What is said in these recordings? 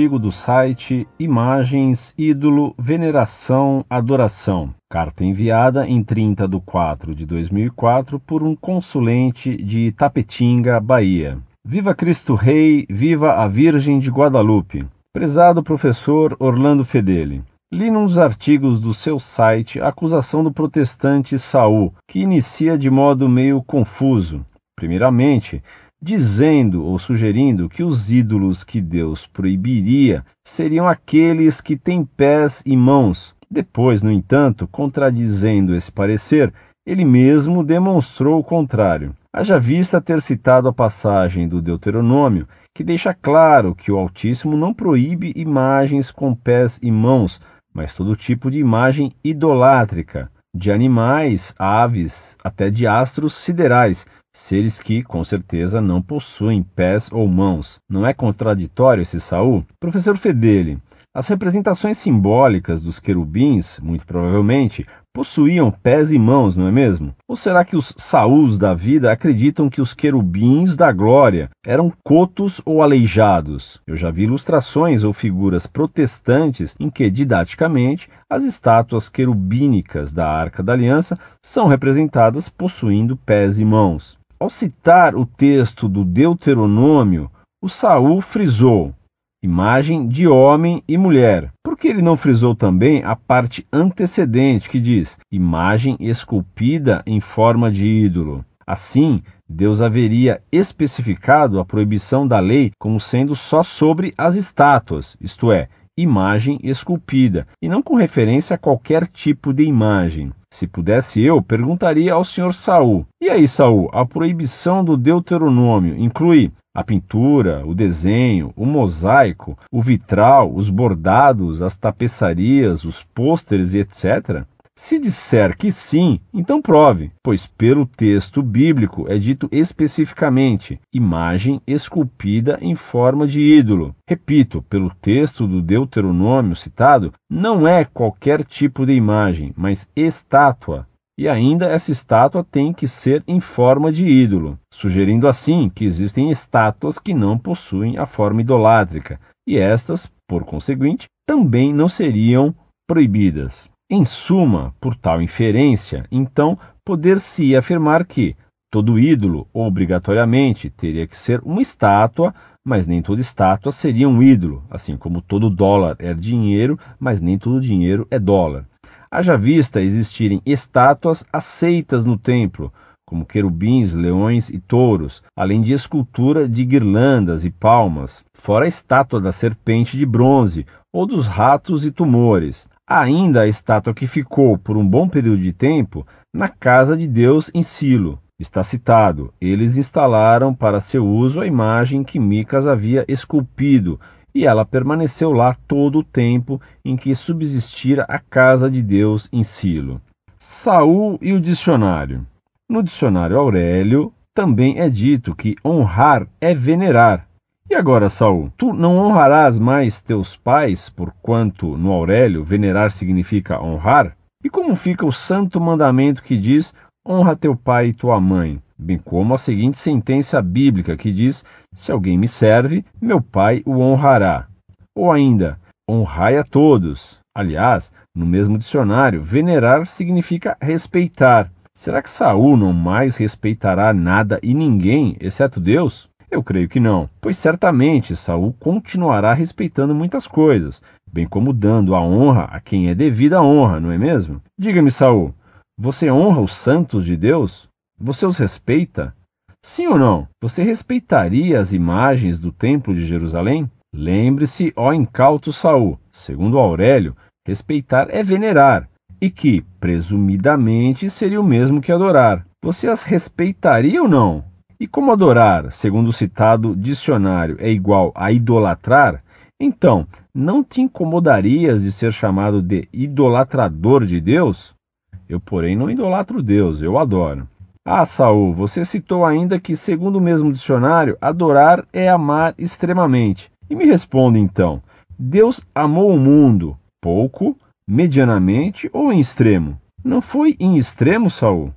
artigo do site Imagens, Ídolo, Veneração, Adoração. Carta enviada em 30 de 4 de 2004 por um consulente de Tapetinga, Bahia. Viva Cristo Rei, viva a Virgem de Guadalupe. Prezado professor Orlando Fedeli. Li num dos artigos do seu site a acusação do protestante Saul, que inicia de modo meio confuso. Primeiramente, dizendo ou sugerindo que os ídolos que Deus proibiria seriam aqueles que têm pés e mãos. Depois, no entanto, contradizendo esse parecer, ele mesmo demonstrou o contrário. Haja vista ter citado a passagem do Deuteronômio, que deixa claro que o Altíssimo não proíbe imagens com pés e mãos, mas todo tipo de imagem idolátrica, de animais, aves, até de astros siderais, seres que, com certeza, não possuem pés ou mãos. Não é contraditório esse Saul? Professor Fedeli, as representações simbólicas dos querubins, muito provavelmente, possuíam pés e mãos, não é mesmo? Ou será que os Saús da vida acreditam que os querubins da glória eram cotos ou aleijados? Eu já vi ilustrações ou figuras protestantes em que, didaticamente, as estátuas querubínicas da Arca da Aliança são representadas possuindo pés e mãos. Ao citar o texto do Deuteronômio, o Saul frisou imagem de homem e mulher. Por que ele não frisou também a parte antecedente que diz imagem esculpida em forma de ídolo? Assim, Deus haveria especificado a proibição da lei como sendo só sobre as estátuas, isto é, imagem esculpida, e não com referência a qualquer tipo de imagem. Se pudesse eu, perguntaria ao senhor Saul: E aí, Saul, a proibição do Deuteronômio inclui a pintura, o desenho, o mosaico, o vitral, os bordados, as tapeçarias, os pôsteres e etc? Se disser que sim, então prove, pois pelo texto bíblico é dito especificamente imagem esculpida em forma de ídolo. Repito, pelo texto do Deuteronômio citado, não é qualquer tipo de imagem, mas estátua. E ainda essa estátua tem que ser em forma de ídolo, sugerindo assim que existem estátuas que não possuem a forma idolátrica, e estas, por conseguinte, também não seriam proibidas. Em suma, por tal inferência, então, poder-se afirmar que todo ídolo, obrigatoriamente, teria que ser uma estátua, mas nem toda estátua seria um ídolo, assim como todo dólar é dinheiro, mas nem todo dinheiro é dólar. Haja vista existirem estátuas aceitas no templo, como querubins, leões e touros, além de escultura de guirlandas e palmas, fora a estátua da serpente de bronze ou dos ratos e tumores. Ainda a estátua que ficou por um bom período de tempo na casa de Deus em Silo. Está citado: eles instalaram para seu uso a imagem que Micas havia esculpido e ela permaneceu lá todo o tempo em que subsistira a casa de Deus em Silo. Saul e o dicionário. No dicionário Aurélio também é dito que honrar é venerar. E agora, Saul, tu não honrarás mais teus pais, porquanto no Aurélio venerar significa honrar? E como fica o santo mandamento que diz honra teu pai e tua mãe? bem como a seguinte sentença bíblica que diz: Se alguém me serve, meu pai o honrará. Ou ainda, honrai a todos. Aliás, no mesmo dicionário, venerar significa respeitar. Será que Saul não mais respeitará nada e ninguém, exceto Deus? Eu creio que não, pois certamente Saul continuará respeitando muitas coisas, bem como dando a honra a quem é devida a honra, não é mesmo? Diga-me, Saul, você honra os santos de Deus? Você os respeita? Sim ou não? Você respeitaria as imagens do Templo de Jerusalém? Lembre-se, ó incauto Saul, segundo Aurélio, respeitar é venerar, e que, presumidamente, seria o mesmo que adorar. Você as respeitaria ou não? E como adorar, segundo o citado dicionário, é igual a idolatrar, então não te incomodarias de ser chamado de idolatrador de Deus? Eu, porém, não idolatro Deus, eu adoro. Ah, Saul, você citou ainda que, segundo o mesmo dicionário, adorar é amar extremamente. E me responda então: Deus amou o mundo pouco, medianamente ou em extremo? Não foi em extremo, Saul?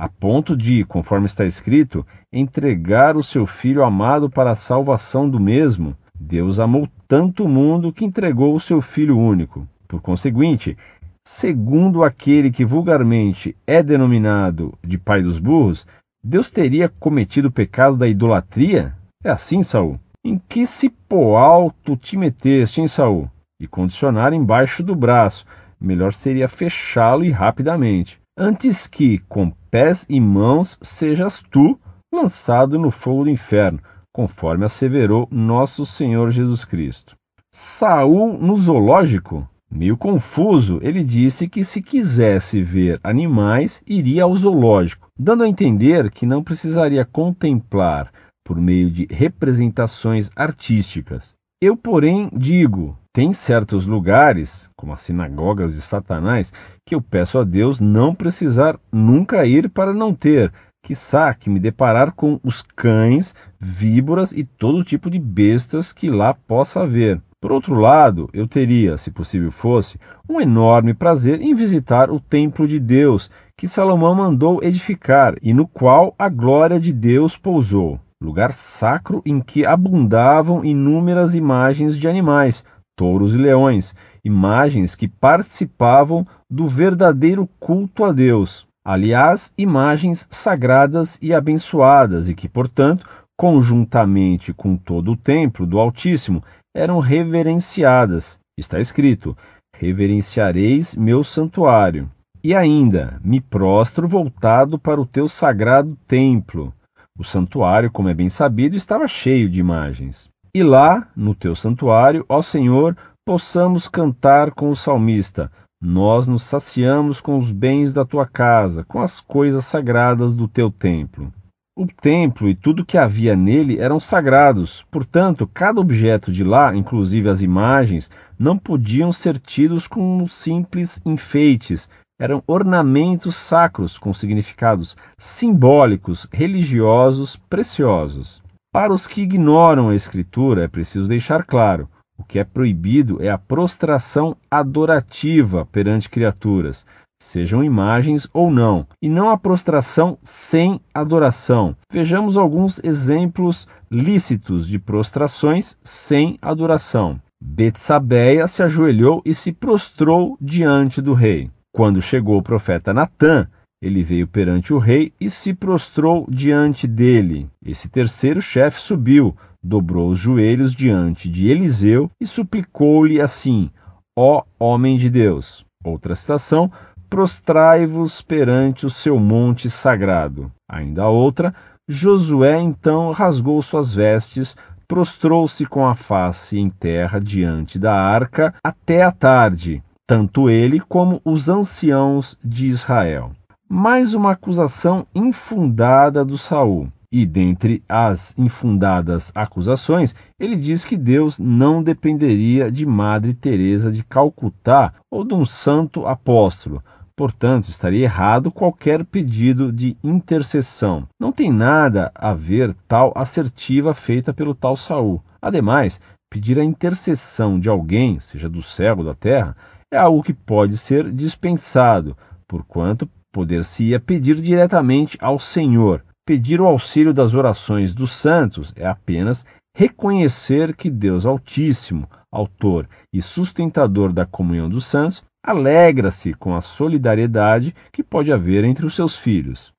A ponto de, conforme está escrito, entregar o seu filho amado para a salvação do mesmo. Deus amou tanto o mundo que entregou o seu Filho único. Por conseguinte, segundo aquele que vulgarmente é denominado de pai dos burros, Deus teria cometido o pecado da idolatria? É assim, Saul? Em que cipó alto te meteste, hein, Saul? E condicionar embaixo do braço. Melhor seria fechá-lo e rapidamente. Antes que, com pés e mãos, sejas tu lançado no fogo do inferno, conforme asseverou nosso Senhor Jesus Cristo. Saul no zoológico? Meio confuso, ele disse que se quisesse ver animais, iria ao zoológico, dando a entender que não precisaria contemplar por meio de representações artísticas. Eu, porém, digo: tem certos lugares, como as sinagogas de Satanás, que eu peço a Deus não precisar nunca ir para não ter, quiçá que me deparar com os cães, víboras e todo tipo de bestas que lá possa haver. Por outro lado, eu teria, se possível fosse, um enorme prazer em visitar o templo de Deus que Salomão mandou edificar e no qual a glória de Deus pousou, lugar sacro em que abundavam inúmeras imagens de animais, touros e leões, imagens que participavam do verdadeiro culto a Deus. Aliás, imagens sagradas e abençoadas e que, portanto, conjuntamente com todo o templo do Altíssimo, eram reverenciadas. Está escrito: Reverenciareis meu santuário. E ainda, me prostro voltado para o teu sagrado templo. O santuário, como é bem sabido, estava cheio de imagens. E lá, no teu santuário, ó Senhor, possamos cantar com o salmista: Nós nos saciamos com os bens da tua casa, com as coisas sagradas do teu templo. O templo e tudo que havia nele eram sagrados, portanto, cada objeto de lá, inclusive as imagens, não podiam ser tidos como simples enfeites, eram ornamentos sacros com significados simbólicos, religiosos, preciosos. Para os que ignoram a Escritura, é preciso deixar claro: o que é proibido é a prostração adorativa perante criaturas, sejam imagens ou não, e não a prostração sem adoração. Vejamos alguns exemplos lícitos de prostrações sem adoração. Betsabeia se ajoelhou e se prostrou diante do rei. Quando chegou o profeta Natã, ele veio perante o rei e se prostrou diante dele. Esse terceiro chefe subiu, dobrou os joelhos diante de Eliseu e suplicou-lhe assim: Ó homem de Deus. Outra citação: prostrai-vos perante o seu monte sagrado. Ainda outra, Josué então rasgou suas vestes, prostrou-se com a face em terra diante da arca até a tarde, tanto ele como os anciãos de Israel. Mais uma acusação infundada do Saul. E dentre as infundadas acusações, ele diz que Deus não dependeria de Madre Teresa de Calcutá ou de um santo apóstolo, Portanto, estaria errado qualquer pedido de intercessão. Não tem nada a ver tal assertiva feita pelo tal Saul. Ademais, pedir a intercessão de alguém, seja do céu ou da terra, é algo que pode ser dispensado, porquanto poder-se-ia pedir diretamente ao Senhor. Pedir o auxílio das orações dos santos é apenas reconhecer que Deus Altíssimo, autor e sustentador da comunhão dos santos, alegra-se com a solidariedade que pode haver entre os seus filhos.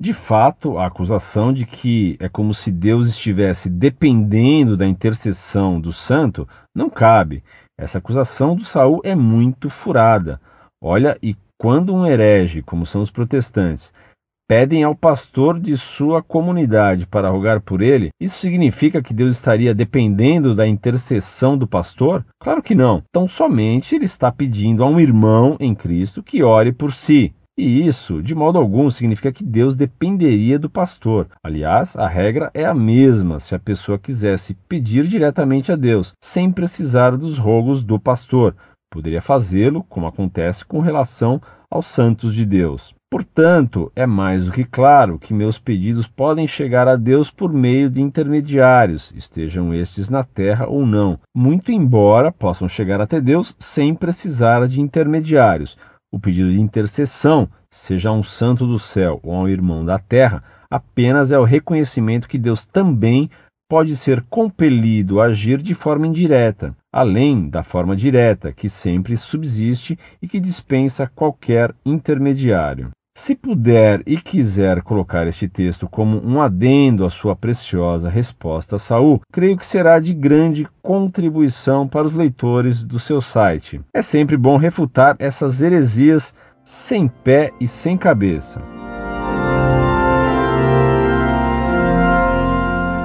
De fato, a acusação de que é como se Deus estivesse dependendo da intercessão do santo não cabe. Essa acusação do Saul é muito furada. Olha, e quando um herege, como são os protestantes, pedem ao pastor de sua comunidade para rogar por ele, isso significa que Deus estaria dependendo da intercessão do pastor? Claro que não. Então, somente ele está pedindo a um irmão em Cristo que ore por si. E isso, de modo algum, significa que Deus dependeria do pastor. Aliás, a regra é a mesma se a pessoa quisesse pedir diretamente a Deus, sem precisar dos rogos do pastor. Poderia fazê-lo, como acontece com relação aos santos de Deus. Portanto, é mais do que claro que meus pedidos podem chegar a Deus por meio de intermediários, estejam estes na terra ou não, muito embora possam chegar até Deus sem precisar de intermediários. O pedido de intercessão, seja a um santo do céu ou a um irmão da terra, apenas é o reconhecimento que Deus também pode ser compelido a agir de forma indireta, além da forma direta, que sempre subsiste e que dispensa qualquer intermediário. Se puder e quiser colocar este texto como um adendo à sua preciosa resposta a Saul, creio que será de grande contribuição para os leitores do seu site. É sempre bom refutar essas heresias sem pé e sem cabeça.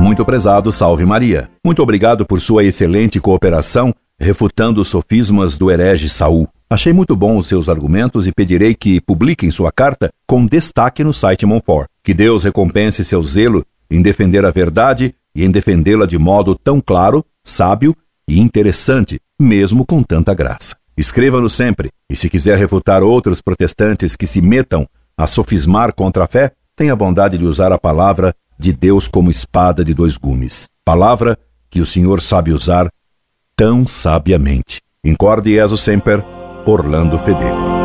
Muito prezado, salve Maria. Muito obrigado por sua excelente cooperação refutando os sofismas do herege Saul. Achei muito bom os seus argumentos e pedirei que publiquem sua carta com destaque no site Monfort. Que Deus recompense seu zelo em defender a verdade e em defendê-la de modo tão claro, sábio e interessante, mesmo com tanta graça. Escreva-nos sempre, e se quiser refutar outros protestantes que se metam a sofismar contra a fé, tenha a bondade de usar a palavra de Deus como espada de dois gumes. Palavra que o Senhor sabe usar tão sabiamente. Incorde Jesus Semper, Orlando Fedeli.